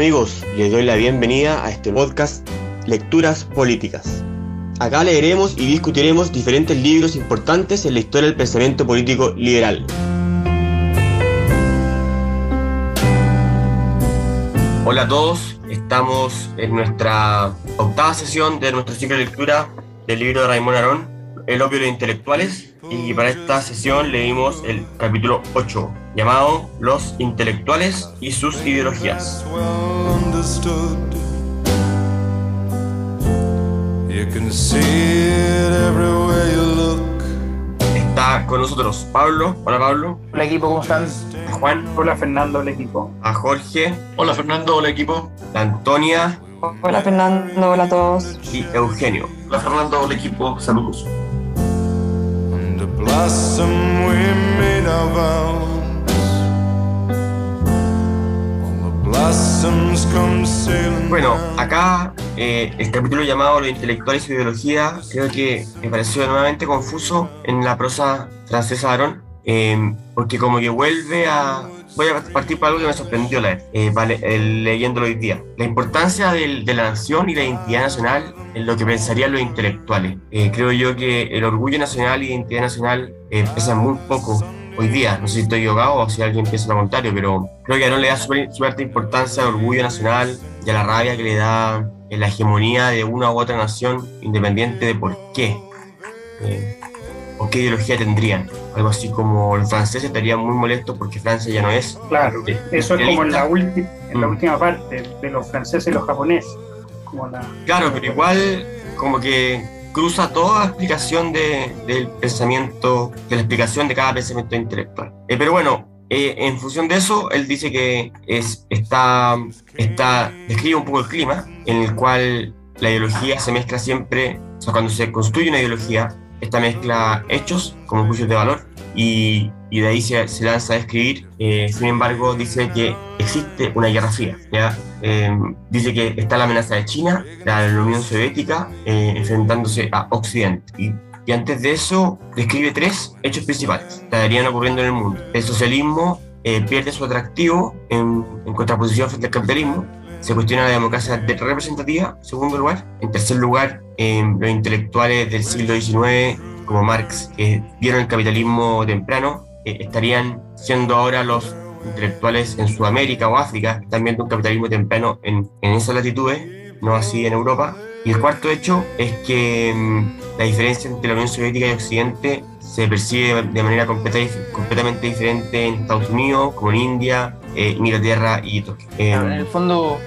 amigos, les doy la bienvenida a este podcast Lecturas Políticas. Acá leeremos y discutiremos diferentes libros importantes en la historia del pensamiento político liberal. Hola a todos, estamos en nuestra octava sesión de nuestro ciclo de lectura del libro de Raymond Arón, El opio de los intelectuales, y para esta sesión leímos el capítulo 8, llamado Los intelectuales y sus ideologías. Está con nosotros Pablo. Hola Pablo. Hola equipo, ¿cómo están? A Juan. Hola Fernando, hola equipo. A Jorge. Hola Fernando, hola equipo. A Antonia. Hola Fernando, hola a todos. Y Eugenio. Hola Fernando, hola equipo, saludos. Bueno, acá eh, el capítulo llamado Los intelectuales y ideología creo que me pareció nuevamente confuso en la prosa francesa de Aaron, eh, porque como que vuelve a... Voy a partir por algo que me sorprendió leer, eh, vale, leyéndolo hoy día. La importancia del, de la nación y la identidad nacional en lo que pensarían los intelectuales. creo yo que el orgullo nacional y la identidad nacional pesan muy poco hoy día. No sé si estoy equivocado o si alguien piensa lo contrario, pero creo que Aaron le da suerte importancia al orgullo nacional y a la rabia que le da en la hegemonía de una u otra nación, independiente de por qué eh, o qué ideología tendrían. Algo así como los franceses estarían muy molestos porque Francia ya no es. Claro, eso es como en la, en la mm. última parte de los franceses y los japoneses. Claro, pero igual como que cruza toda explicación de, del pensamiento, de la explicación de cada pensamiento intelectual. Eh, pero bueno, eh, en función de eso, él dice que es, está, está, describe un poco el clima en el cual la ideología se mezcla siempre, o sea, cuando se construye una ideología, esta mezcla hechos como juicios de valor y, y de ahí se, se, lanza a escribir. Eh, sin embargo, dice que existe una guerra fría. ¿ya? Eh, dice que está la amenaza de China, la, la Unión Soviética, eh, enfrentándose a Occidente. Y, y, antes de eso, describe tres hechos principales que estarían ocurriendo en el mundo. El socialismo pierde su atractivo en, en contraposición frente al capitalismo se cuestiona la democracia representativa, en segundo lugar. En tercer lugar, los intelectuales del siglo XIX como Marx, que vieron el capitalismo temprano, eh, estarían siendo ahora los intelectuales en Sudamérica o África, están viendo un capitalismo temprano en, en esas latitudes, no así en Europa. Y el cuarto hecho es que mm, la diferencia entre la Unión Soviética y Occidente se percibe de manera completa, completamente diferente en Estados Unidos, como en India, eh, Inglaterra y Tokio. en el fondo,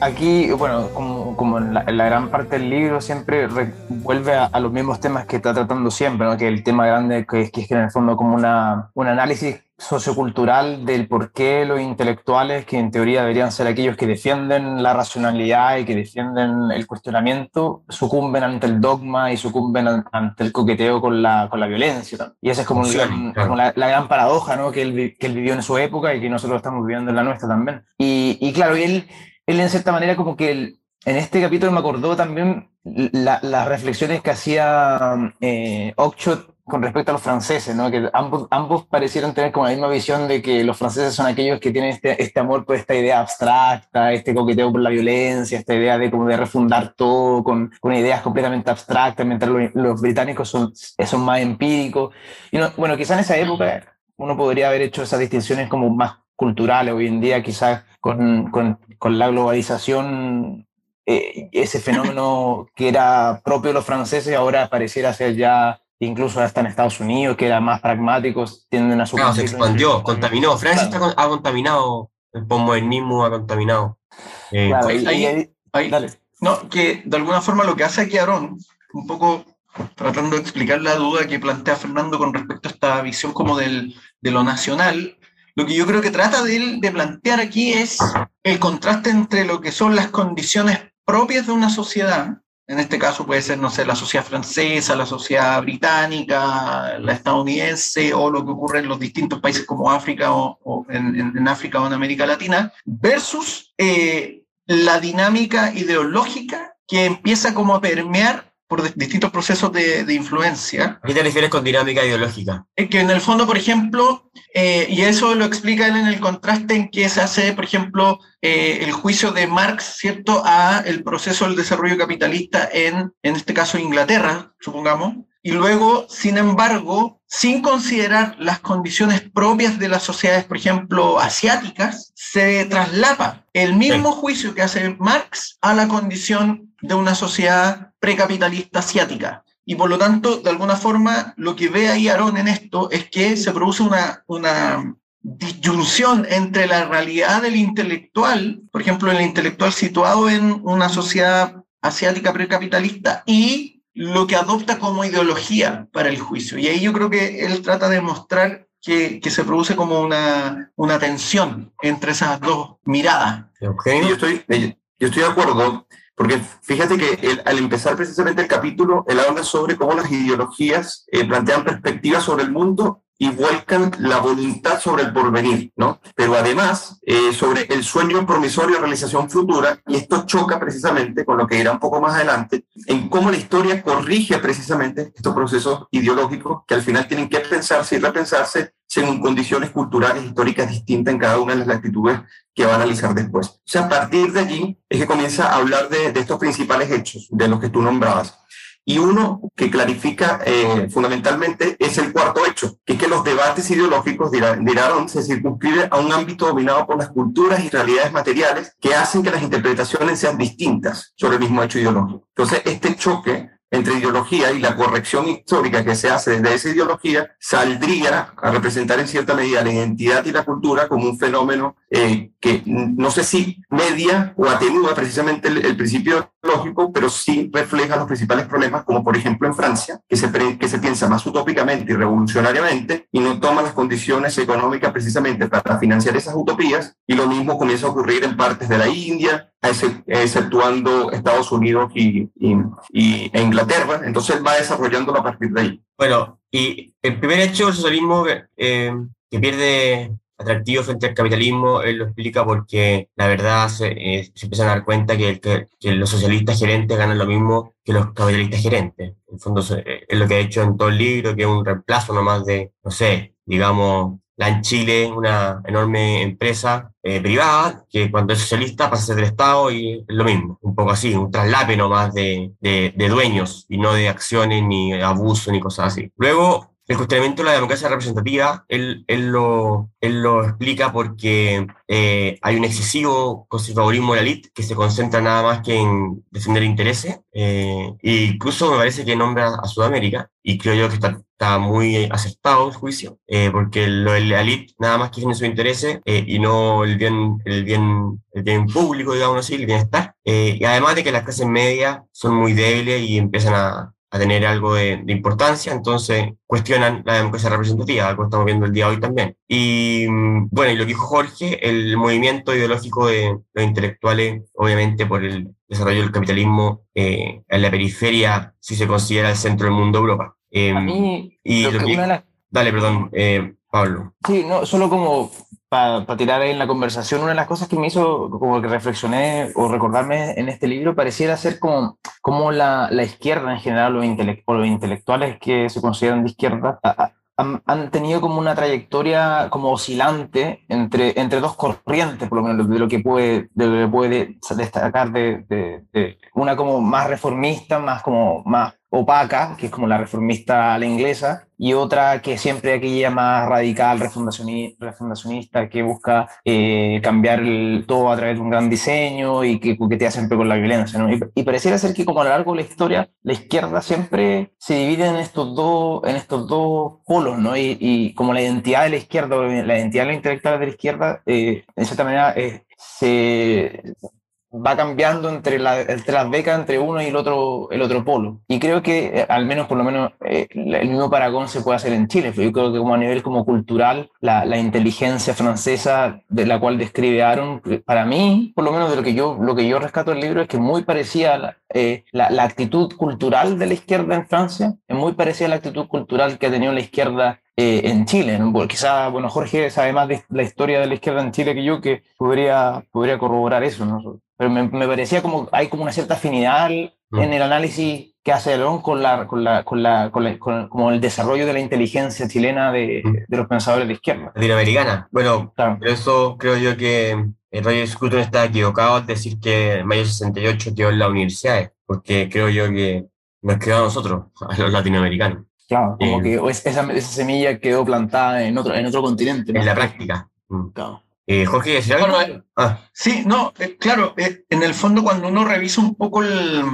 Aquí, bueno, como, en, la, gran parte del libro, siempre vuelve a, los mismos temas que está tratando siempre, ¿no? que el tema grande que, es que en el fondo como una, un análisis sociocultural del por qué los intelectuales, que en teoría deberían ser aquellos que defienden la racionalidad y que defienden el cuestionamiento, sucumben ante el dogma y sucumben ante el coqueteo con la, con la violencia. Y esa es como, la, gran paradoja ¿no? que, él, que él vivió en su época y que nosotros estamos viviendo en la nuestra también. Y, y claro, él, él en cierta manera como que en este capítulo me acordó también las reflexiones que hacía eh, con respecto a los franceses, ¿no? que ambos, ambos parecieron tener como la misma visión de que los franceses son aquellos que tienen este, este amor por esta idea abstracta, este coqueteo por la violencia, esta idea de como refundar todo con, con ideas completamente abstractas, mientras los, británicos son, son más empíricos. Y bueno, quizás en esa época uno podría haber hecho esas distinciones como más culturales, hoy en día quizás con, con, con la globalización eh, ese fenómeno que era propio de los franceses ahora pareciera ser ya incluso hasta en Estados Unidos, que eran más pragmáticos, tienden a su... Claro, se expandió, contaminó. Francia ha contaminado, el postmodernismo ha contaminado. Eh, ahí, no, que de alguna forma lo que hace aquí Aarón, un poco tratando de explicar la duda que plantea Fernando con respecto a esta visión como del, de lo nacional, lo que yo creo que trata de, de plantear aquí es el contraste entre lo que son las condiciones propias de una sociedad en este caso puede ser, no sé, la sociedad francesa, la sociedad británica, la estadounidense o lo que ocurre en los distintos países como África o, en, África o en América Latina, versus eh, la dinámica ideológica que empieza como a permear por distintos procesos de, de, influencia. ¿A qué te refieres con dinámica ideológica? Es que en el fondo, por ejemplo, eh, y eso lo explica él en el contraste en que se hace, por ejemplo, eh, el juicio de Marx, ¿cierto?, a el proceso del desarrollo capitalista en, en este caso, Inglaterra, supongamos, y luego, sin embargo, sin considerar las condiciones propias de las sociedades, por ejemplo, asiáticas, se traslapa el mismo juicio que hace Marx a la condición de una sociedad precapitalista asiática. Y por lo tanto, de alguna forma, lo que ve ahí Aarón en esto es que se produce una, una disyunción entre la realidad del intelectual, por ejemplo, el intelectual situado en una sociedad asiática precapitalista, y lo que adopta como ideología para el juicio. Y ahí yo creo que él trata de mostrar que, que se produce como una, una tensión entre esas dos miradas. Okay. Yo, estoy, yo estoy de acuerdo, porque fíjate que al empezar precisamente el capítulo, él habla sobre cómo las ideologías eh, plantean perspectivas sobre el mundo y vuelcan la voluntad sobre el porvenir, ¿no? Pero además eh, sobre el sueño promisorio de realización futura, y esto choca precisamente con lo que irá un poco más adelante, en cómo la historia corrige precisamente estos procesos ideológicos que al final tienen que pensarse y repensarse según condiciones culturales históricas distintas en cada una de las latitudes que va a analizar después. O sea, a partir de allí es que comienza a hablar de, de estos principales hechos, de los que tú nombrabas. Y uno que clarifica eh, fundamentalmente es el cuarto hecho, que es que los debates ideológicos de Irán se circunscriben a un ámbito dominado por las culturas y realidades materiales que hacen que las interpretaciones sean distintas sobre el mismo hecho ideológico. Entonces, este choque entre ideología y la corrección histórica que se hace desde esa ideología saldría a representar en cierta medida la identidad y la cultura como un fenómeno eh, que no sé si media o atenúa precisamente el, principio lógico, pero sí refleja los principales problemas, como por ejemplo en Francia, que se, que se piensa más utópicamente y revolucionariamente y no toma las condiciones económicas precisamente para financiar esas utopías, y lo mismo comienza a ocurrir en partes de la India, exceptuando Estados Unidos y, e Inglaterra. Entonces va desarrollándolo a partir de ahí. Bueno, y el primer hecho, el socialismo eh, que pierde atractivo frente al capitalismo, él lo explica porque la verdad se, eh, se empiezan a dar cuenta que, que, los socialistas gerentes ganan lo mismo que los capitalistas gerentes. En el fondo eh, es lo que ha hecho en todo el libro, que es un reemplazo nomás de, no sé, digamos, la en Chile, una enorme empresa eh, privada, que cuando es socialista pasa a ser del Estado y es lo mismo, un poco así, un traslape nomás de, de, de dueños y no de acciones ni abuso ni cosas así. Luego, el cuestionamiento de la democracia representativa, él, él, lo, él lo explica porque eh, hay un excesivo conservadurismo de la elite que se concentra nada más que en defender intereses. Eh, e incluso me parece que nombra a Sudamérica, y creo yo que está, está muy acertado el juicio, eh, porque lo de la elite nada más que defiende sus intereses eh, y no el bien, el, bien, el bien público, digamos así, el bienestar. Eh, y además de que las clases medias son muy débiles y empiezan a, a tener algo de, importancia, entonces cuestionan la democracia representativa, algo estamos viendo el día de hoy también. Y mm, bueno, y lo que dijo Jorge, el movimiento ideológico de los intelectuales, obviamente por el desarrollo del capitalismo en la periferia, si se considera el centro del mundo Europa. Em, y Dale, perdón, eh, Pablo. Sí, no, solo como para tirar ahí en la conversación, una de las cosas que me hizo como que reflexioné o recordarme en este libro pareciera ser como, como la, la izquierda en general, los, los intelectuales que se consideran de izquierda, han, tenido como una trayectoria como oscilante entre, entre dos corrientes, por lo menos de lo que puede, de lo que puede destacar de, de, de una como más reformista, más como más opaca, que es como la reformista a la inglesa, y otra que siempre aquella más radical, refundacionista, que busca eh, cambiar todo a través de un gran diseño y que coquetea siempre con la violencia. Y, pareciera ser que como a lo largo de la historia, la izquierda siempre se divide en estos dos, en estos dos polos, ¿no? Y, como la identidad de la izquierda, la identidad de la intelectual de la izquierda, eh, de cierta manera, eh, se, va cambiando entre, la, entre las becas entre uno y el otro, el otro polo. Y creo que, eh, al menos por lo menos, eh, el mismo paragón se puede hacer en Chile. Yo creo que como a nivel como cultural, la, la, inteligencia francesa de la cual describe Aaron, para mí, por lo menos de lo que yo, lo que yo rescato del libro, es que muy parecía la, eh, la, la, actitud cultural de la izquierda en Francia, es muy parecida a la actitud cultural que ha tenido la izquierda en Chile. ¿no? Porque quizá, bueno, Jorge sabe más de la historia de la izquierda en Chile que yo, que podría, podría corroborar eso. ¿no? Pero me, me, parecía como hay como una cierta afinidad mm. en el análisis que hace Alon con, la, con, la, con, la, con, como el desarrollo de la inteligencia chilena de, de los pensadores de izquierda. Latinoamericana. Bueno, claro. por eso creo yo que Roger Scruton está equivocado al decir que Mayo 68 quedó en las universidades, porque creo yo que nos quedó a nosotros, a los latinoamericanos. Claro, como eh, que esa, esa, semilla quedó plantada en otro, en otro continente. En la práctica. Mm. Claro. Eh, Jorge, bueno, ah. Sí, no, eh, claro, en el fondo cuando uno revisa un poco el,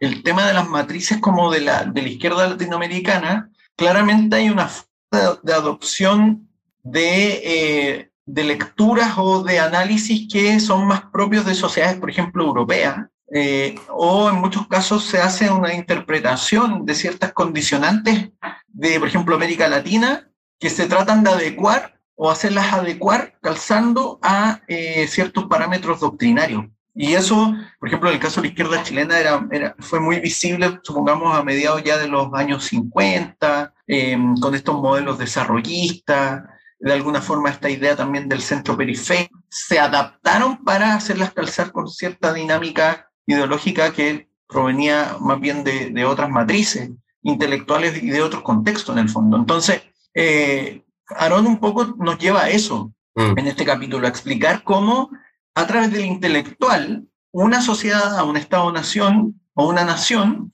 el tema de las matrices como de la, de la izquierda latinoamericana, claramente hay una de, de adopción de, de lecturas o de análisis que son más propios de sociedades, por ejemplo, europeas, eh, o en muchos casos se hace una interpretación de ciertas condicionantes de, por ejemplo, América Latina, que se tratan de adecuar o hacerlas adecuar calzando a eh, ciertos parámetros doctrinarios. Y eso, por ejemplo, en el caso de la izquierda chilena era, era fue muy visible, supongamos, a mediados ya de los años 50, eh, con estos modelos desarrollistas, de alguna forma esta idea también del centro periférico, se adaptaron para hacerlas calzar con cierta dinámica ideológica que provenía más bien de, de otras matrices intelectuales y de otros contextos en el fondo. Entonces, eh, Aarón un poco nos lleva a eso mm. en este capítulo, a explicar cómo a través del intelectual una sociedad, un Estado-nación o una nación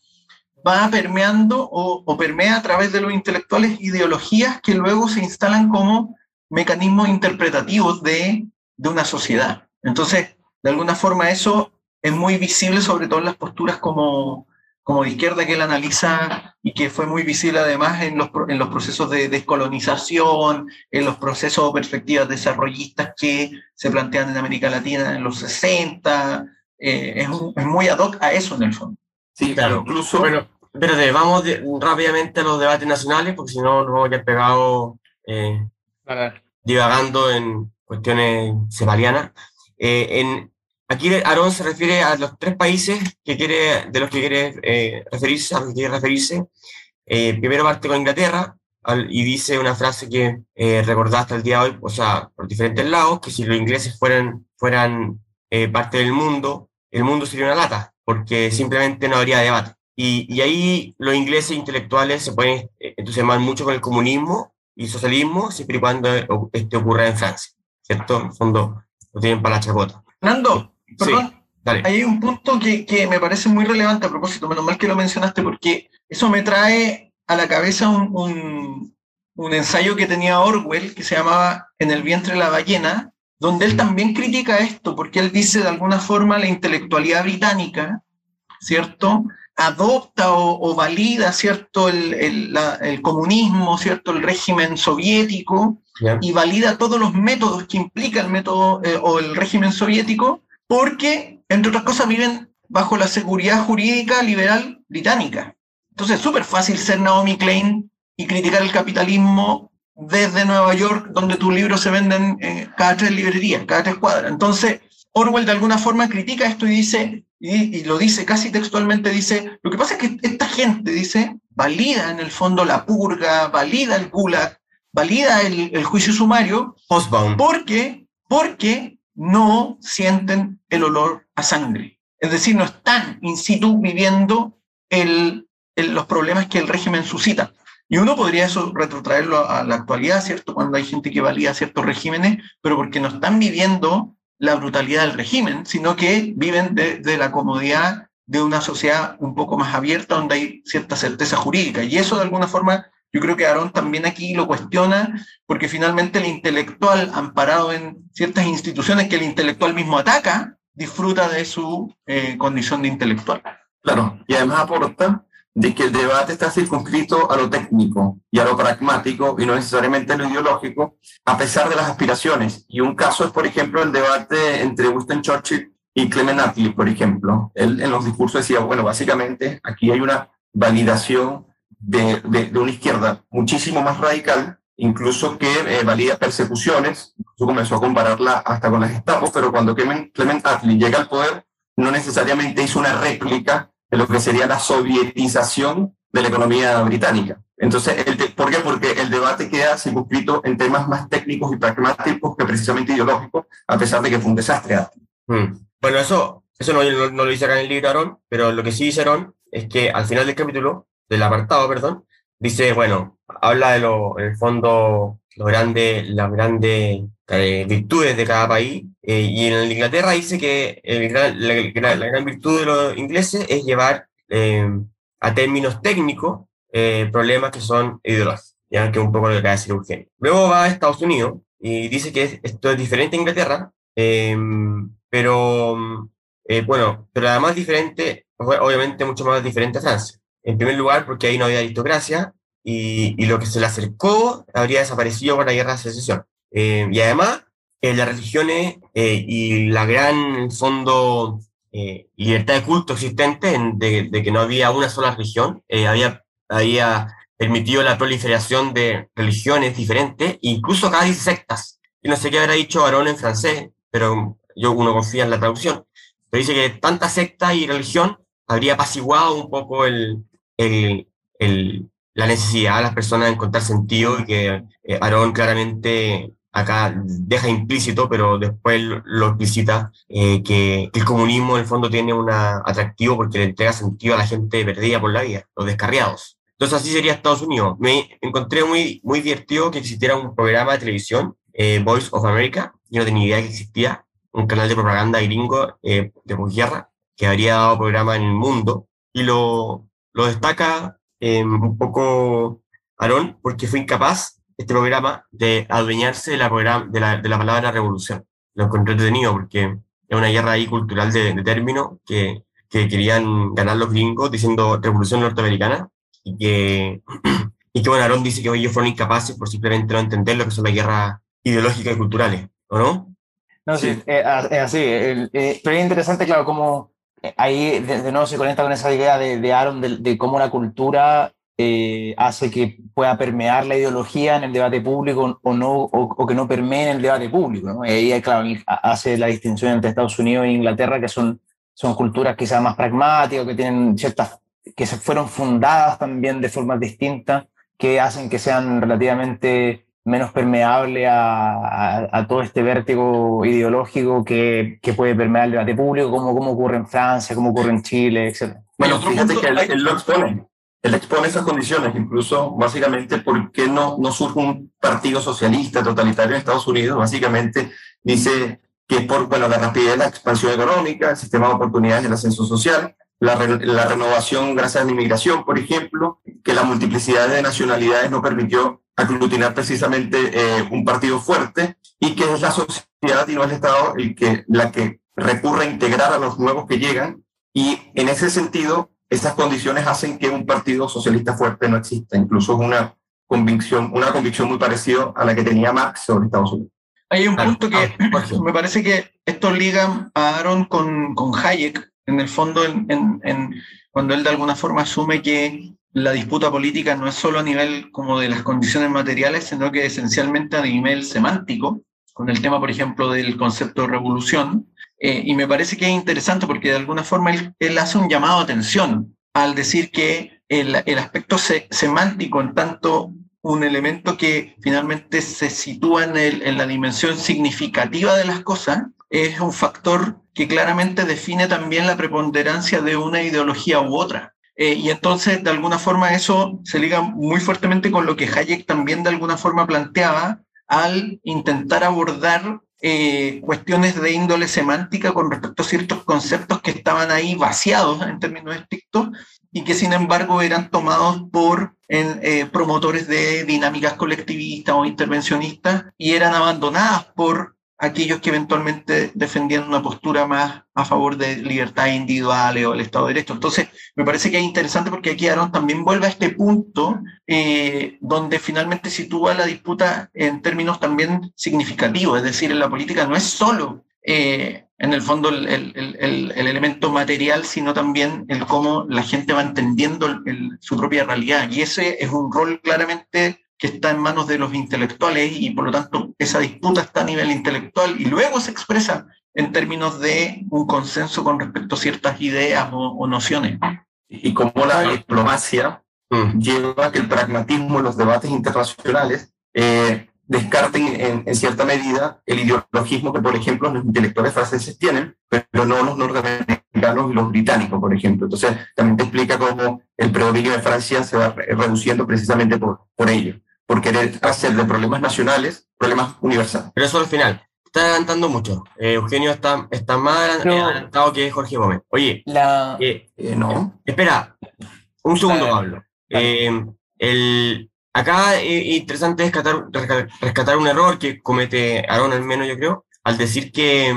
va permeando o, o, permea a través de los intelectuales ideologías que luego se instalan como mecanismos interpretativos de, de una sociedad. Entonces, de alguna forma eso es muy visible, sobre todo en las posturas como, como de izquierda que él analiza y que fue muy visible además en los, en los procesos de descolonización, en los procesos o perspectivas desarrollistas que se plantean en América Latina en los 60. Eh, es, es, muy ad hoc a eso en el fondo. Sí, claro. Incluso, bueno, pero vamos rápidamente a los debates nacionales, porque si no nos vamos a quedar pegados eh, divagando en cuestiones sebalianas. Eh, en, Aquí Aarón se refiere a los tres países que quiere, de los que quiere eh, referirse, a los que quiere referirse. Eh, primero parte con Inglaterra y dice una frase que eh, recordaba hasta el día de hoy, o sea, por diferentes lados, que si los ingleses fueran, fueran eh, parte del mundo, el mundo sería una lata, porque simplemente no habría debate. Y, y ahí los ingleses intelectuales se pueden entusiasmar mucho con el comunismo y socialismo, siempre y cuando este ocurra en Francia, ¿cierto? En el fondo lo tienen para la chacota. Nando, Perdón, hay un punto que, que, me parece muy relevante a propósito, menos mal que lo mencionaste, porque eso me trae a la cabeza un, un, un ensayo que tenía Orwell que se llamaba En el vientre de la ballena, donde él también critica esto, porque él dice de alguna forma la intelectualidad británica, ¿cierto? Adopta o, o valida, ¿cierto? El, el, la, el, comunismo, ¿cierto? El régimen soviético, yeah. y valida todos los métodos que implica el método eh, o el régimen soviético, porque, entre otras cosas, viven bajo la seguridad jurídica liberal británica. Entonces es súper fácil ser Naomi Klein y criticar el capitalismo desde Nueva York, donde tus libros se venden eh, cada tres librerías, cada tres cuadras. Entonces, Orwell de alguna forma critica esto y dice, y, y, lo dice casi textualmente, dice, lo que pasa es que esta gente, dice, valida en el fondo la purga, valida el gulag, valida el, el juicio sumario, porque, porque no sienten el olor a sangre. Es decir, no están in situ viviendo los problemas que el régimen suscita. Y uno podría retrotraerlo a la actualidad, ¿cierto? Cuando hay gente que valía ciertos regímenes, pero porque no están viviendo la brutalidad del régimen, sino que viven de, la comodidad de una sociedad un poco más abierta donde hay cierta certeza jurídica. Y eso de alguna forma yo creo que Aarón también aquí lo cuestiona porque finalmente el intelectual, amparado en ciertas instituciones que el intelectual mismo ataca, disfruta de su eh, condición de intelectual. Claro, y además aporta de que el debate está circunscrito a lo técnico y a lo pragmático y no necesariamente a lo ideológico, a pesar de las aspiraciones. Y un caso es, por ejemplo, el debate entre Winston Churchill y Clement Attlee, por ejemplo. Él en los discursos decía, bueno, básicamente aquí hay una validación de, de, de, una izquierda muchísimo más radical, incluso que eh, valida persecuciones, incluso comenzó a compararla hasta con las Gestapo, pero cuando Clement, Attlee llega al poder, no necesariamente hizo una réplica de lo que sería la sovietización de la economía británica. Entonces, el ¿por qué? Porque el debate queda circunscrito en temas más técnicos y pragmáticos que precisamente ideológicos, a pesar de que fue un desastre. Mm. Bueno, eso Eso no, no, lo dice acá en el libro Aarón, pero lo que sí dice Aarón es que al final del capítulo, del apartado, perdón, dice, bueno, habla de lo, el fondo, lo grande, las grandes eh, virtudes de cada país, eh, y en Inglaterra dice que la, gran virtud de los ingleses es llevar eh, a términos técnicos problemas que son ideológicos, ya que un poco lo que acaba de decir Eugenio. Luego va a Estados Unidos y dice que esto es diferente en Inglaterra, pero bueno, pero además diferente, obviamente mucho más diferente a Francia. En primer lugar, porque ahí no había aristocracia, y, lo que se le acercó habría desaparecido con la guerra de secesión. Eh, y además, eh, las religiones eh, y la gran fondo libertad de culto existente, de, que no había una sola religión, había, había permitido la proliferación de religiones diferentes, incluso dice sectas. Y no sé qué habrá dicho Aarón en francés, pero yo uno confía en la traducción. Pero dice que tanta secta y religión habría apaciguado un poco el, el, el, la necesidad de las personas de encontrar sentido y que eh, Aarón claramente acá deja implícito, pero después lo explicita, eh, que, el comunismo en el fondo tiene un atractivo porque le entrega sentido a la gente perdida por la vida, los descarriados. Entonces así sería Estados Unidos. Me encontré muy, muy divertido que existiera un programa de televisión, eh, Voice of America, yo no tenía idea que existía, un canal de propaganda gringo de posguerra que habría dado programa en el mundo y lo, lo destaca Em, un poco Aarón, porque fue incapaz este programa de adueñarse de la, de la, de la palabra revolución. Lo encontré entretenido porque es una guerra ahí cultural de, de términos que, que, querían ganar los gringos diciendo revolución norteamericana y que, y que bueno, Aarón dice que ellos fueron incapaces por simplemente no entender lo que son las guerras ideológicas y culturales, ¿o no? No, sí, es así. Eh, pero es interesante, claro, cómo ahí de, nuevo se conecta con esa idea de, de Aaron de, cómo la cultura eh, hace que pueda permear la ideología en el debate público o, no, o, que no permee en el debate público. ¿no? Y ahí, claro, hace la distinción entre Estados Unidos e Inglaterra, que son, son culturas quizás más pragmáticas, que tienen ciertas, que se fueron fundadas también de formas distintas, que hacen que sean relativamente menos permeable a, todo este vértigo ideológico que, puede permear el debate público, como, como ocurre en Francia, como ocurre en Chile, etc. Bueno, fíjate que él, lo expone. Él expone esas condiciones, incluso básicamente por qué no, no surge un partido socialista totalitario en Estados Unidos. Básicamente dice que es por bueno, la rapidez de la expansión económica, el sistema de oportunidades del ascenso social, la, la, renovación gracias a la inmigración, por ejemplo, que la multiplicidad de nacionalidades no permitió aglutinar precisamente eh, un partido fuerte y que es la sociedad y no el Estado el que, la que recurre a integrar a los nuevos que llegan y en ese sentido esas condiciones hacen que un partido socialista fuerte no exista. Incluso es una convicción, una convicción muy parecida a la que tenía Marx sobre Estados Unidos. Hay un punto que ah, me parece que esto liga a Aaron con, con Hayek, en el fondo, cuando él de alguna forma asume que la disputa política no es solo a nivel como de las condiciones materiales, sino que esencialmente a nivel semántico, con el tema, por ejemplo, del concepto de revolución. Eh, y me parece que es interesante porque de alguna forma él, hace un llamado a atención al decir que el, aspecto semántico, en tanto un elemento que finalmente se sitúa en la dimensión significativa de las cosas, es un factor que claramente define también la preponderancia de una ideología u otra. Eh, y entonces, de alguna forma, eso se liga muy fuertemente con lo que Hayek también de alguna forma planteaba al intentar abordar eh, cuestiones de índole semántica con respecto a ciertos conceptos que estaban ahí vaciados en términos estrictos y que sin embargo eran tomados por eh, promotores de dinámicas colectivistas o intervencionistas y eran abandonadas por aquellos que eventualmente defendían una postura más a favor de libertades individuales o el Estado de Derecho. Entonces, me parece que es interesante porque aquí Aaron también vuelve a este punto eh, donde finalmente sitúa la disputa en términos también significativos, es decir, en la política no es solo eh, en el fondo el, el, el, elemento material, sino también el cómo la gente va entendiendo su propia realidad. Y ese es un rol claramente que está en manos de los intelectuales y por lo tanto esa disputa está a nivel intelectual y luego se expresa en términos de un consenso con respecto a ciertas ideas o, nociones. Y como la diplomacia mm. lleva a que el pragmatismo en los debates internacionales eh, descarten en, cierta medida el ideologismo que, por ejemplo, los intelectuales franceses tienen, pero no los norteamericanos y los británicos, por ejemplo. Entonces, también te explica cómo el predominio de Francia se va reduciendo precisamente por, por ello, por querer hacer de problemas nacionales problemas universales. Pero eso al final. Está adelantando mucho. Eh, Eugenio está, está más adelantado que Jorge Gómez. Oye, la... Eh, eh, no. Espera, un segundo, Pablo. el, Acá es interesante rescatar, rescatar un error que comete Aaron, al menos yo creo, al decir que,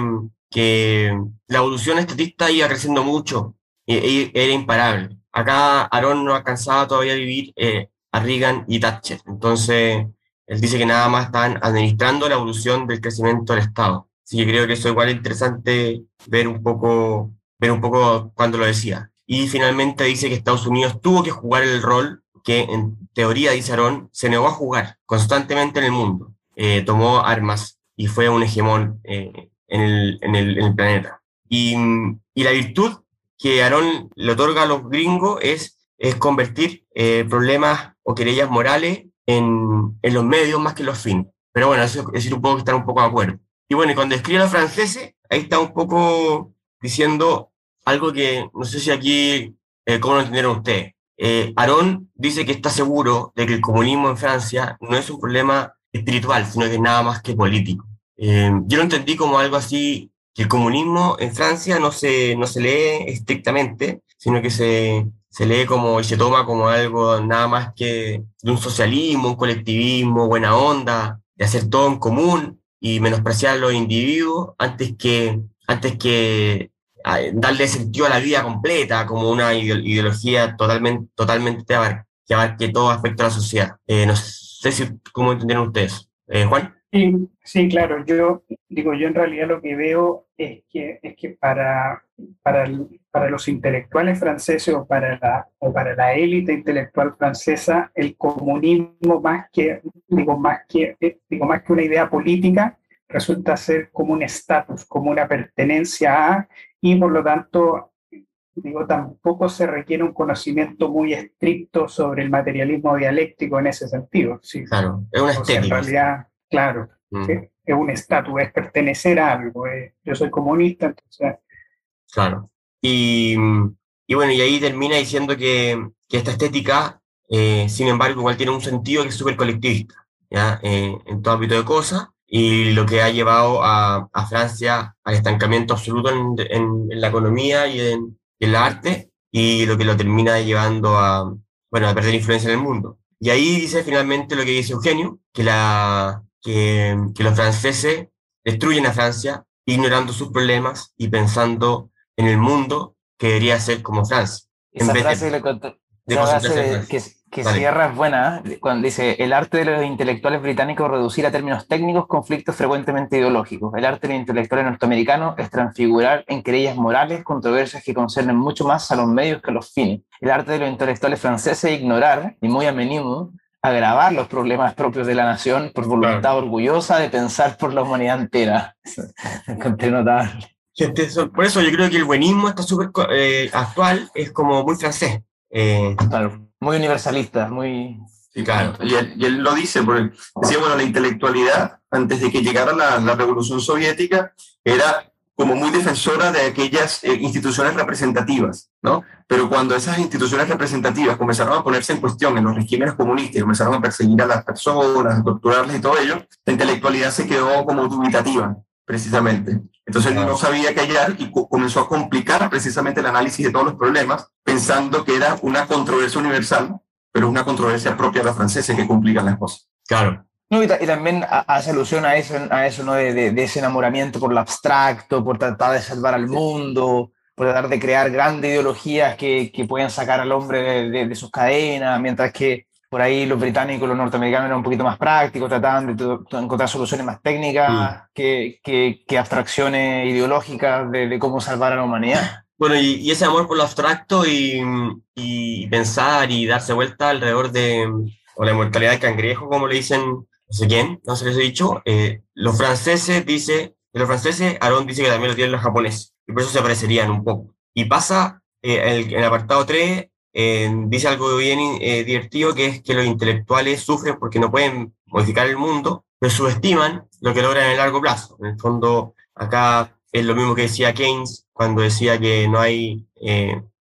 que la evolución estatista iba creciendo mucho y, era imparable. Acá Aaron no alcanzaba todavía a vivir eh, a Reagan y Thatcher. Entonces, él dice que nada más están administrando la evolución del crecimiento del Estado. Así que creo que eso igual es interesante ver un poco, ver un poco cuando lo decía. Y finalmente dice que Estados Unidos tuvo que jugar el rol que en teoría, dice Aaron, se negó a jugar constantemente en el mundo, eh, tomó armas y fue un hegemón eh, en, el, en, el, en, el, planeta. Y, y, la virtud que Aaron le otorga a los gringos es, es convertir eh, problemas o querellas morales en, en, los medios más que los fines. Pero bueno, eso es decir un poco que estar un poco de acuerdo. Y bueno, y cuando escribe a los franceses, ahí está un poco diciendo algo que no sé si aquí, ¿cómo lo entendieron ustedes? Eh, Aarón dice que está seguro de que el comunismo en Francia no es un problema espiritual, sino que es nada más que político. Eh, yo lo entendí como algo así, que el comunismo en Francia no se, no se lee estrictamente, sino que se, se lee como y se toma como algo nada más que de un socialismo, un colectivismo, buena onda, de hacer todo en común y menospreciar a los individuos antes que, antes que darle sentido a la vida completa, como una ideología totalmente, totalmente que abarque todo aspecto de la sociedad. Eh, no sé si, cómo entendieron ustedes. Eh, Juan. Sí, sí, claro. Yo digo, yo en realidad lo que veo es que, es que para, para, para los intelectuales franceses o para, la, o para la élite intelectual francesa, el comunismo más que, digo, más que, eh, digo, más que una idea política, resulta ser como un estatus, como una pertenencia a y por lo tanto, digo, tampoco se requiere un conocimiento muy estricto sobre el materialismo dialéctico en ese sentido. Sí. Claro, es una estética. en realidad, claro, mm. es un estatus, es pertenecer a algo. yo soy comunista, entonces... Claro. Y, y, bueno, y ahí termina diciendo que, que esta estética, eh, sin embargo, igual tiene un sentido que es súper colectivista, ¿ya? Eh, en todo ámbito de cosas, y lo que ha llevado a, a Francia al estancamiento absoluto en, en, la economía y en, el arte, y lo que lo termina llevando a, bueno, a perder influencia en el mundo. Y ahí dice finalmente lo que dice Eugenio, que, la, que, que los franceses destruyen a Francia ignorando sus problemas y pensando en el mundo que debería ser como Francia. Esa frase de, de que, que cierra es buena, ¿eh? cuando dice, el arte de los intelectuales británicos reducir a términos técnicos conflictos frecuentemente ideológicos. El arte de los intelectuales norteamericanos es transfigurar en querellas morales controversias que concernen mucho más a los medios que a los fines. El arte de los intelectuales franceses es ignorar, y muy a menudo, agravar los problemas propios de la nación por voluntad orgullosa de pensar por la humanidad entera. notable. Por eso yo creo que el buenismo está súper eh, actual, es como muy francés. Eh, claro muy universalista, muy... Sí, claro, y él, lo dice, porque decía, bueno, la intelectualidad, antes de que llegara la, la revolución soviética, era como muy defensora de aquellas eh, instituciones representativas, ¿no? Pero cuando esas instituciones representativas comenzaron a ponerse en cuestión en los regímenes comunistas y comenzaron a perseguir a las personas, a torturarles y todo ello, la intelectualidad se quedó como dubitativa, precisamente. Entonces no sabía qué hallar y comenzó a complicar precisamente el análisis de todos los problemas, pensando que era una controversia universal, pero una controversia propia de los franceses que complican las cosas. Claro. No, y, también hace alusión a eso, a eso ¿no? De, ese enamoramiento por lo abstracto, por tratar de salvar al mundo, por tratar de crear grandes ideologías que, que puedan sacar al hombre de, de, sus cadenas, mientras que por ahí los británicos, los norteamericanos eran un poquito más prácticos, trataban de encontrar soluciones más técnicas mm. que, que, abstracciones ideológicas de, cómo salvar a la humanidad. Bueno, y, ese amor por lo abstracto y, y, pensar y darse vuelta alrededor de o la inmortalidad del cangrejo, como le dicen, no sé quién, no se les he dicho, eh, los franceses, dice, los franceses, Aaron dice que también lo tienen los japoneses, y por eso se aparecerían un poco. Y pasa, eh, el, el apartado 3, dice algo bien divertido, que es que los intelectuales sufren porque no pueden modificar el mundo, pero subestiman lo que logran en el largo plazo. En el fondo, acá es lo mismo que decía Keynes cuando decía que no hay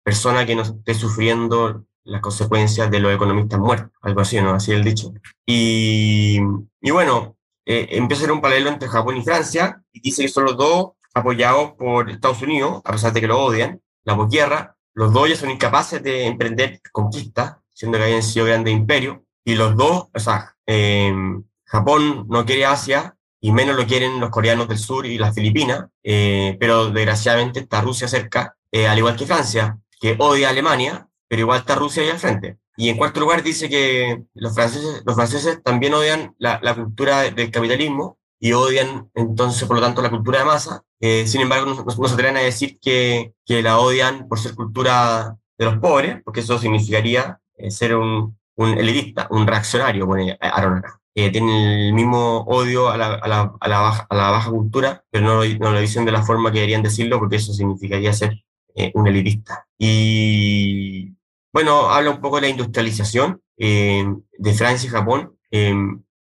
persona que no esté sufriendo las consecuencias de los economistas muertos, algo así, ¿no? Así el dicho. Y, y bueno, eh, empieza a ser un paralelo entre Japón y Francia, y dice que son los dos apoyados por Estados Unidos, a pesar de que lo odian, la posguerra, los dos ya son incapaces de emprender conquistas, siendo que habían sido grandes imperios, y los dos, o sea, eh, Japón no quiere Asia, y menos lo quieren los coreanos del sur y las Filipinas, eh, pero desgraciadamente está Rusia cerca, eh, al igual que Francia, que odia a Alemania, pero igual está Rusia ahí al frente. Y en cuarto lugar dice que los franceses, los franceses también odian la, la cultura del capitalismo y odian entonces, por lo tanto, la cultura de masa. Eh, sin embargo, no, no, se atreven a decir que, que, la odian por ser cultura de los pobres, porque eso significaría eh, ser un, elitista, un reaccionario, pone Aaron eh, tienen el mismo odio a la, a, la, a, la baja, a la, baja, cultura, pero no, no, lo dicen de la forma que deberían decirlo, porque eso significaría ser eh, un elitista. Y bueno, habla un poco de la industrialización eh, de Francia y Japón, eh,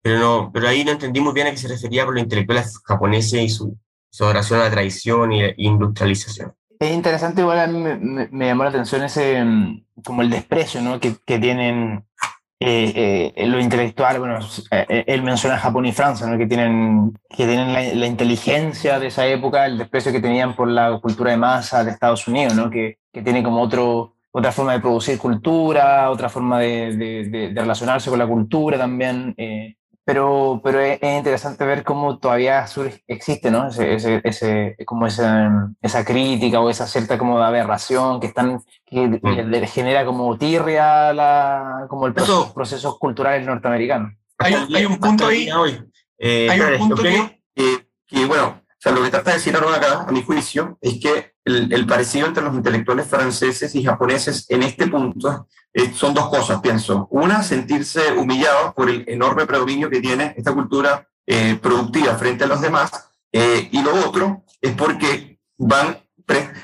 pero, no, pero ahí no entendí muy bien a qué se refería por los intelectuales japoneses y su, su adoración a la tradición y industrialización. Es interesante, igual a mí me, me, llamó la atención ese, mm, como el desprecio ¿no? que, que tienen eh, eh, lo intelectual, bueno, eh, él menciona Japón y Francia, ¿no? que tienen, que tienen la, la, inteligencia de esa época, el desprecio que tenían por la cultura de masa de Estados Unidos, ¿no? que, que tiene como otro, otra forma de producir cultura, otra forma de, de, de relacionarse con la cultura también. Eh, pero, pero es, es, interesante ver cómo todavía existe, ¿no? Ese, ese, ese, como esa, esa crítica o esa cierta como de aberración que, están, que mm. le genera como tirria la, como el proceso, procesos culturales norteamericanos. Hay, hay un punto ahí. Eh, hay un punto que, que, que, bueno, sea, lo que trata de decir ahora acá, a mi juicio, es que el, el, parecido entre los intelectuales franceses y japoneses en este punto eh, son dos cosas, pienso. Una, sentirse humillados por el enorme predominio que tiene esta cultura eh, productiva frente a los demás. Eh, y lo otro es porque van,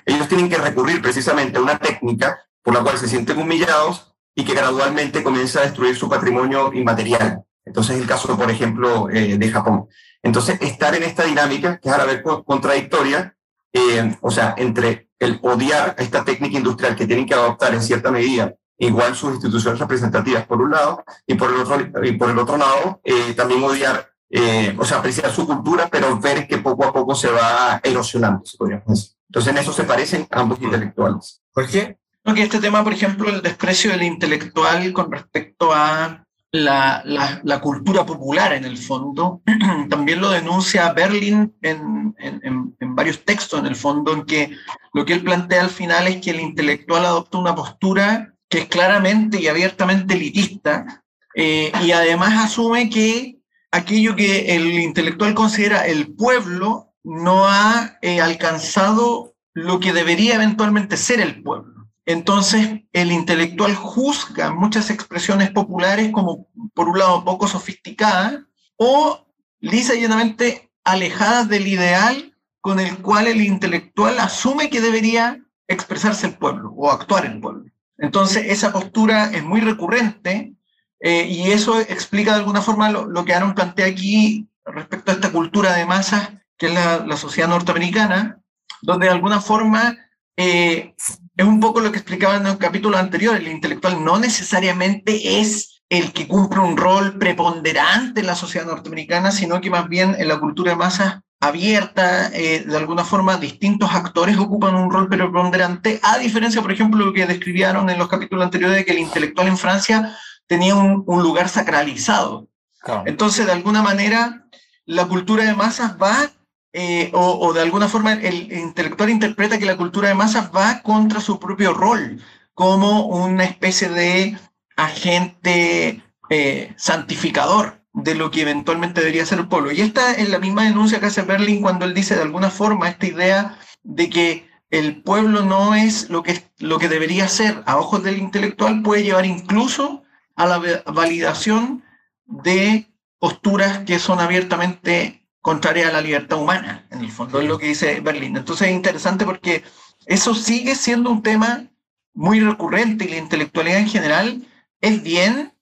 ellos tienen que recurrir precisamente a una técnica por la cual se sienten humillados y que gradualmente comienza a destruir su patrimonio inmaterial. Entonces, el caso, por ejemplo, de Japón. Entonces, estar en esta dinámica, que es a la vez contradictoria, eh, o sea, entre el odiar a esta técnica industrial que tienen que adoptar en cierta medida, igual sus instituciones representativas por un lado, y por el otro, y por el otro lado, eh, también odiar, eh, o sea, apreciar su cultura, pero ver que poco a poco se va erosionando, se podría decir. Entonces, en eso se parecen ambos intelectuales. ¿Por qué? Porque este tema, por ejemplo, el desprecio del intelectual con respecto a la, la, cultura popular en el fondo. También lo denuncia Berlin en, en, en, varios textos en el fondo, en que lo que él plantea al final es que el intelectual adopta una postura que es claramente y abiertamente elitista eh, y además asume que aquello que el intelectual considera el pueblo no ha eh, alcanzado lo que debería eventualmente ser el pueblo. Entonces, el intelectual juzga muchas expresiones populares como, por un lado, poco sofisticadas o lisa y llanamente alejadas del ideal con el cual el intelectual asume que debería expresarse el pueblo o actuar el pueblo. Entonces, esa postura es muy recurrente eh, y eso explica de alguna forma lo, que Aaron plantea aquí respecto a esta cultura de masas que es la, la sociedad norteamericana, donde de alguna forma eh, es un poco lo que explicaba en el capítulo anterior, el intelectual no necesariamente es el que cumple un rol preponderante en la sociedad norteamericana, sino que más bien en la cultura de masas abierta, eh, de alguna forma distintos actores ocupan un rol preponderante, a diferencia, por ejemplo, lo que describieron en los capítulos anteriores de que el intelectual en Francia tenía un, un lugar sacralizado. Claro. Entonces, de alguna manera, la cultura de masas va eh, o, de alguna forma el intelectual interpreta que la cultura de masas va contra su propio rol como una especie de agente eh, santificador de lo que eventualmente debería ser el pueblo. Y esta es la misma denuncia que hace Berlin cuando él dice de alguna forma esta idea de que el pueblo no es lo que, lo que debería ser a ojos del intelectual, puede llevar incluso a la validación de posturas que son abiertamente contraria a la libertad humana, en el fondo, es lo que dice Berlín. Entonces es interesante porque eso sigue siendo un tema muy recurrente y la intelectualidad en general es bien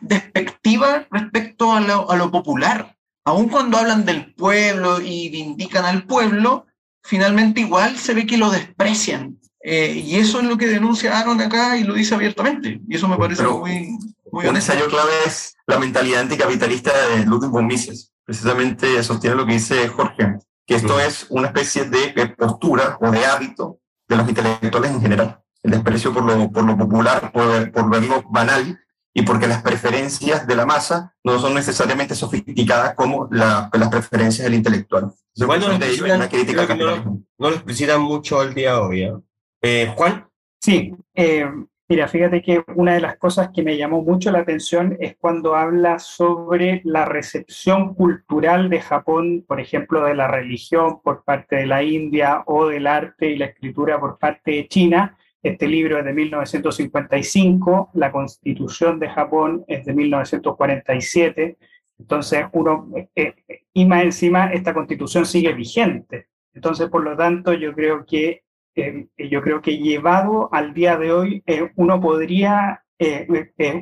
despectiva respecto a lo, a lo popular. Aun cuando hablan del pueblo y vindican al pueblo, finalmente igual se ve que lo desprecian. Eh, y eso es lo que denuncia Aaron acá y lo dice abiertamente. Y eso me parece muy, muy Un ensayo clave es la mentalidad anticapitalista de Ludwig von Mises. Precisamente sostiene lo que dice Jorge, que esto es una especie de postura o de hábito de los intelectuales en general. El desprecio por lo, por lo popular, por, por verlo banal y porque las preferencias de la masa no son necesariamente sofisticadas como las preferencias del intelectual. Bueno, no, crítica no, lo explicitan mucho el día de hoy. ¿eh? Eh, Juan. Sí, eh, mira, fíjate que una de las cosas que me llamó mucho la atención es cuando habla sobre la recepción cultural de Japón, por ejemplo, de la religión por parte de la India o del arte y la escritura por parte de China este libro es de 1955, la constitución de Japón es de 1947, entonces uno, eh, y más encima esta constitución sigue vigente. Entonces, por lo tanto, yo creo que, eh, yo creo que llevado al día de hoy, eh, uno, podría,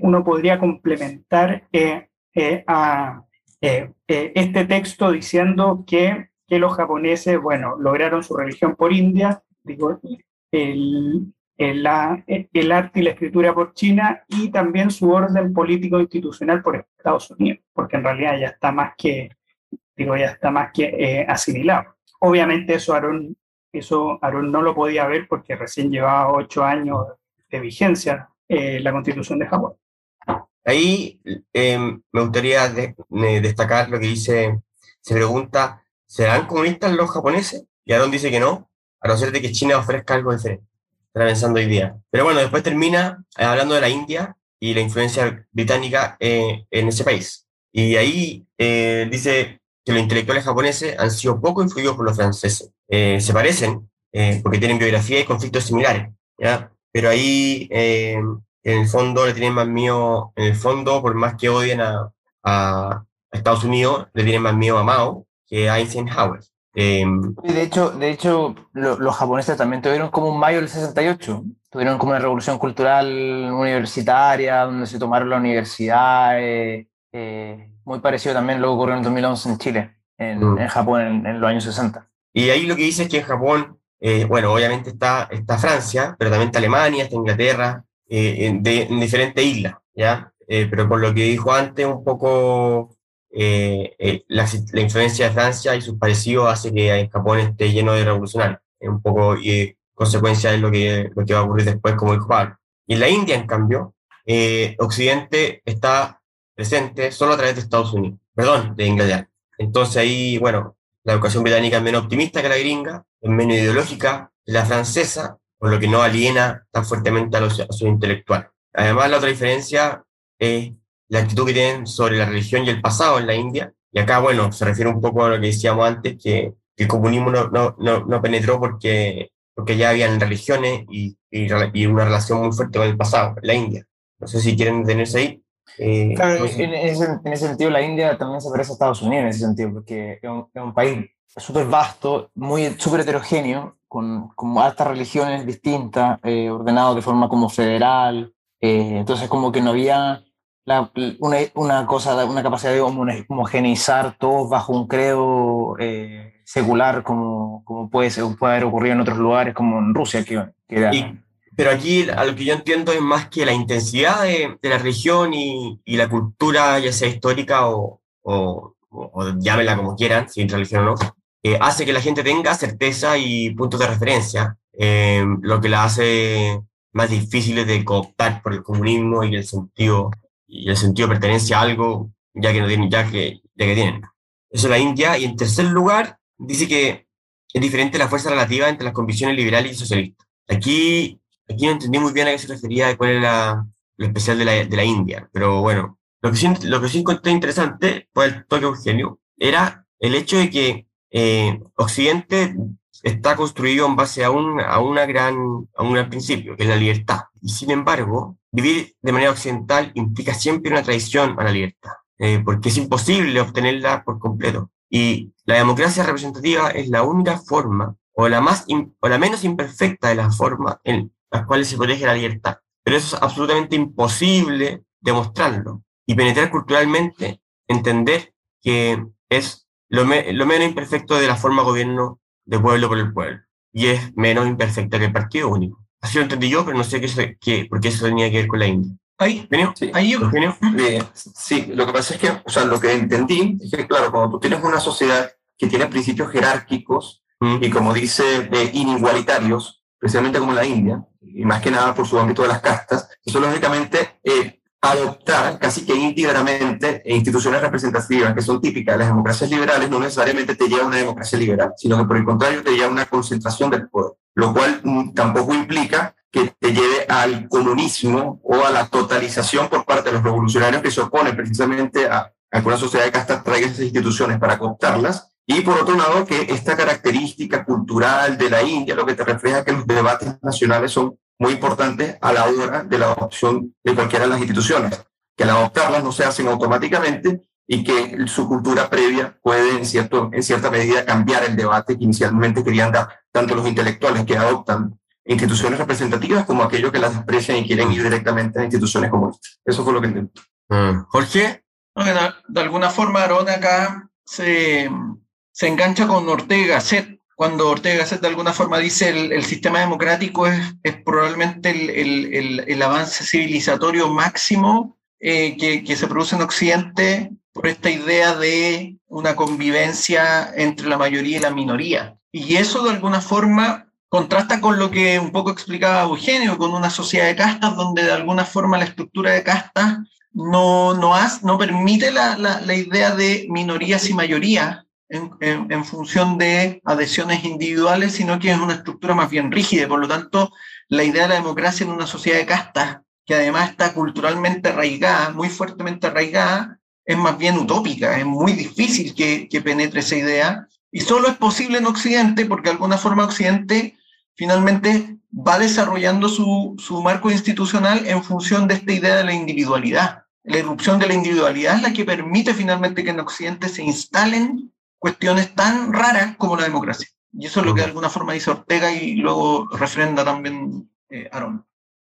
uno podría complementar a este texto diciendo que, que los japoneses, bueno, lograron su religión por India, digo, el, el, el arte y la escritura por China y también su orden político institucional por Estados Unidos, porque en realidad ya está más que, digo, ya está más que eh, asimilado. Obviamente eso Aaron, eso Aaron no lo podía ver porque recién llevaba ocho años de vigencia eh, la constitución de Japón. Ahí em, me gustaría destacar lo que dice, se pregunta, ¿serán comunistas los japoneses? Y Aaron dice que no, a no ser de que China ofrezca algo diferente pensando hoy día. Pero bueno, después termina eh, hablando de la India y la influencia británica eh, en ese país. Y ahí dice que los intelectuales japoneses han sido poco influidos por los franceses. Se parecen porque tienen biografía y conflictos similares, ¿ya? Pero ahí, en el fondo, le tienen más miedo, en el fondo, por más que odien a, a Estados Unidos, le tienen más miedo a Mao que a Eisenhower. Em, de hecho, de hecho los japoneses también tuvieron como un mayo del 68, tuvieron como una revolución cultural universitaria, donde se tomaron la universidad, eh, eh, muy parecido también lo que ocurrió en 2011 en Chile, en, mm. en Japón en, los años 60. Y ahí lo que dice es que en Japón, eh, bueno, obviamente está, está Francia, pero también está Alemania, está Inglaterra, en, en diferentes islas, ¿ya? pero por lo que dijo antes, un poco eh, eh, la, influencia de Francia y sus parecidos hace que en Japón esté lleno de revolucionarios. Es un poco consecuencia de lo que, lo que va a ocurrir después, como dijo Pablo. Y en la India, en cambio, eh, Occidente está presente solo a través de Estados Unidos, perdón, de Inglaterra. Entonces ahí, bueno, la educación británica es menos optimista que la gringa, es menos ideológica que la francesa, por lo que no aliena tan fuertemente a los, a intelectuales. Además, la otra diferencia es la actitud que tienen sobre la religión y el pasado en la India. Y acá, bueno, se refiere un poco a lo que decíamos antes, que, el comunismo no, no, no, penetró porque, porque ya habían religiones y, y, una relación muy fuerte con el pasado, la India. No sé si quieren detenerse ahí. Eh, en, ese, sentido, la India también se parece a Estados Unidos en ese sentido, porque es un, país súper vasto, muy súper heterogéneo, con, con altas religiones distintas, eh, ordenado de forma como federal. Eh, entonces, como que no había una, una, cosa, una capacidad de homogeneizar todos bajo un credo eh, secular como, como puede, ser, puede haber ocurrido en otros lugares como en Rusia. Que, pero aquí a lo que yo entiendo es más que la intensidad de, de la religión y, y, la cultura, ya sea histórica o, o, o llámela como quieran, sin religión o no, eh, hace que la gente tenga certeza y puntos de referencia, eh, lo que la hace más difícil de cooptar por el comunismo y el sentido y el sentido de pertenencia a algo ya que no tienen, ya que, ya que tienen. Eso es la India. Y en tercer lugar, dice que es diferente la fuerza relativa entre las convicciones liberales y socialistas. Aquí, aquí no entendí muy bien a qué se refería, de cuál era lo especial de la, de la India, pero bueno, lo que sí, lo que sí encontré interesante, fue el toque Eugenio, era el hecho de que eh, Occidente está construido en base a un, a, una gran, a un gran principio, que es la libertad. Y sin embargo, vivir de manera occidental implica siempre una traición a la libertad, eh, porque es imposible obtenerla por completo. Y la democracia representativa es la única forma, o la, más o la menos imperfecta de las formas en, las cuales se protege la libertad. Pero eso es absolutamente imposible demostrarlo. Y penetrar culturalmente, entender que es lo, lo menos imperfecto de la forma de gobierno de pueblo por el pueblo. Y es menos imperfecta que el partido único. Así lo entendí yo, pero no sé qué, qué, por qué eso tenía que ver con la India. Ahí, sí. ahí eh, sí, lo que pasa es que, o sea, lo que entendí es que, claro, cuando tú tienes una sociedad que tiene principios jerárquicos mm. y, como dice, eh, inigualitarios, especialmente como la India, y más que nada por su ámbito de las castas, eso lógicamente eh, adoptar casi que íntegramente instituciones representativas que son típicas de las democracias liberales no necesariamente te lleva a una democracia liberal, sino que por el contrario te lleva a una concentración del poder, lo cual mm, tampoco implica que te lleve al comunismo o a la totalización por parte de los revolucionarios que se oponen precisamente a, a que una sociedad de castas traiga esas instituciones para cooptarlas. Y por otro lado, que esta característica cultural de la India lo que te refleja que los debates nacionales son muy importantes a la hora de la adopción de cualquiera de las instituciones, que al adoptarlas no se hacen automáticamente y que su cultura previa puede en, cierto, en cierta medida cambiar el debate que inicialmente querían dar tanto los intelectuales que adoptan instituciones representativas como aquellos que las desprecian y quieren ir directamente a instituciones como esta. Eso fue lo que entendí. Mm. Jorge. de alguna forma, Aaron acá se, se engancha con Ortega Set cuando Ortega Gasset de alguna forma dice el, el sistema democrático es, es probablemente el, el, el, avance civilizatorio máximo eh, que, que, se produce en Occidente por esta idea de una convivencia entre la mayoría y la minoría. Y eso de alguna forma contrasta con lo que un poco explicaba Eugenio, con una sociedad de castas donde de alguna forma la estructura de castas no, no, no permite la, la, la idea de minorías y mayorías, en, función de adhesiones individuales, sino que es una estructura más bien rígida. Por lo tanto, la idea de la democracia en una sociedad de castas, que además está culturalmente arraigada, muy fuertemente arraigada, es más bien utópica, es muy difícil que, penetre esa idea. Y solo es posible en Occidente porque de alguna forma Occidente finalmente va desarrollando su, su marco institucional en función de esta idea de la individualidad. La irrupción de la individualidad es la que permite finalmente que en Occidente se instalen cuestiones tan raras como la democracia. Y eso es lo que de alguna forma dice Ortega y luego refrenda también eh,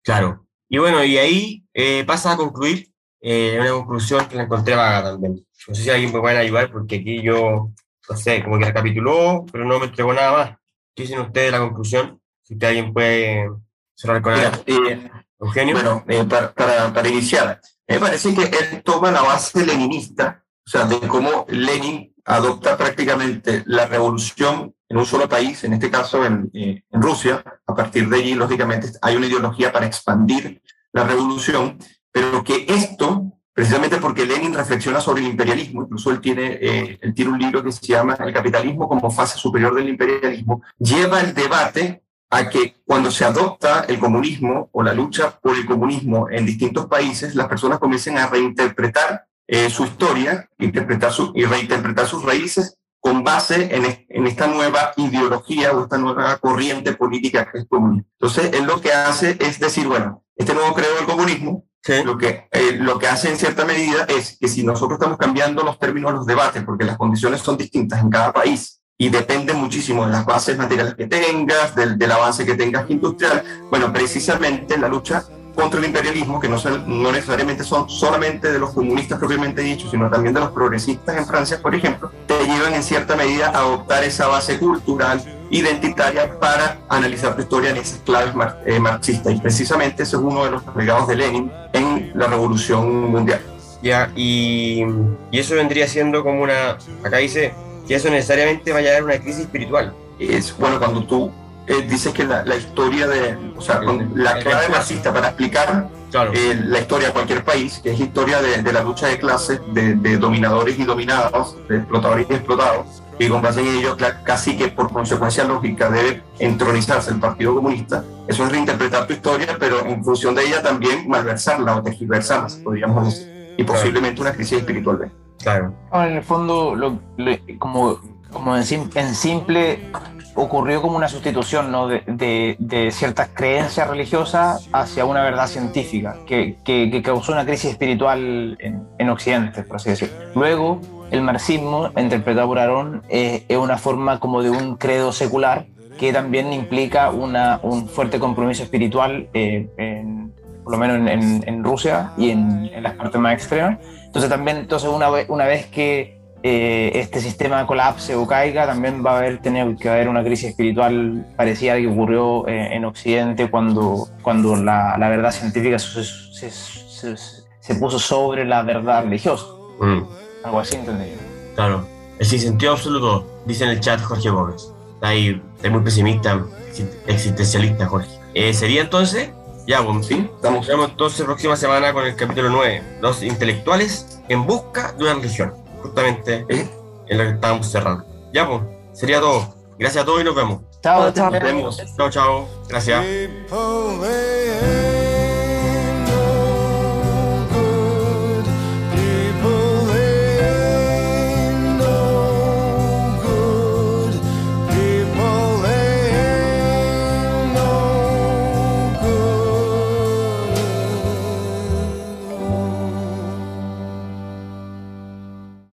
Claro. Y bueno, y ahí eh, pasa a concluir eh, una conclusión que la encontré vaga también. No sé si alguien me puede ayudar porque aquí yo, no sé, como que recapituló, pero no me entregó nada más. ¿Qué dicen ustedes de la conclusión? Si que alguien puede cerrar con ella. Eugenio. Bueno, para, para, para, iniciar, me parece que él toma la base leninista, o sea, de cómo Lenin adopta prácticamente la revolución en un solo país, en este caso en, eh, en, Rusia. A partir de allí, lógicamente, hay una ideología para expandir la revolución, pero que esto, precisamente porque Lenin reflexiona sobre el imperialismo, incluso él tiene, eh, él tiene un libro que se llama El capitalismo como fase superior del imperialismo, lleva el debate a que cuando se adopta el comunismo o la lucha por el comunismo en distintos países, las personas comiencen a reinterpretar eh, su historia interpretar su, y reinterpretar sus raíces con base en, en, esta nueva ideología o esta nueva corriente política que es comunista. Entonces, él lo que hace es decir, bueno, este nuevo credo del comunismo, lo, que, eh, lo que hace en cierta medida es que si nosotros estamos cambiando los términos de los debates, porque las condiciones son distintas en cada país, y depende muchísimo de las bases materiales que tengas, del, del avance que tengas industrial. Bueno, precisamente la lucha contra el imperialismo, que no, no necesariamente son solamente de los comunistas propiamente dichos, sino también de los progresistas en Francia, por ejemplo, te llevan en cierta medida a adoptar esa base cultural, identitaria, para analizar tu historia en esas claves eh, marxistas. Y precisamente ese es uno de los legados de Lenin en la Revolución Mundial. Ya, y, y eso vendría siendo como una, acá dice que eso necesariamente va a a una crisis espiritual. Es bueno cuando tú eh, dices que la, historia de, o sea, la clave marxista para explicar eh, la historia de cualquier país, que es historia de, la lucha de clases, de, dominadores y dominados, de explotadores y explotados, y con base en ello casi que por consecuencia lógica debe entronizarse el Partido Comunista, eso es reinterpretar tu historia, pero en función de ella también malversarla o tergiversarla, podríamos decir, y posiblemente una crisis espiritual. Claro. en el fondo, lo, como, como en, en simple ocurrió como una sustitución ¿no? de, de, ciertas creencias religiosas hacia una verdad científica que, que, causó una crisis espiritual en, en, Occidente, por así decirlo. Luego, el marxismo, interpretado por Aarón, es una forma como de un credo secular que también implica una, un fuerte compromiso espiritual, eh, por lo menos en, en, Rusia y en, en, las partes más extremas. Entonces también, entonces una, una vez que eh, este sistema colapse o caiga, también va a haber tener que haber una crisis espiritual parecida a la que ocurrió eh, en Occidente cuando, cuando la, la verdad científica se, se, se, puso sobre la verdad religiosa. Mm. Algo así, entendí. Claro, el sin sentido absoluto, dice en el chat Jorge Gómez. Está ahí, es muy pesimista, existencialista, Jorge. Eh, ¿Sería entonces? Ya, bueno, sí, estamos. Nos vemos entonces próxima semana con el capítulo 9, los intelectuales en busca de una religión, justamente en lo que estábamos cerrando. Ya, pues, sería todo. Gracias a todos y nos vemos. Chao, chao. Nos vemos. Chao, chao. Gracias.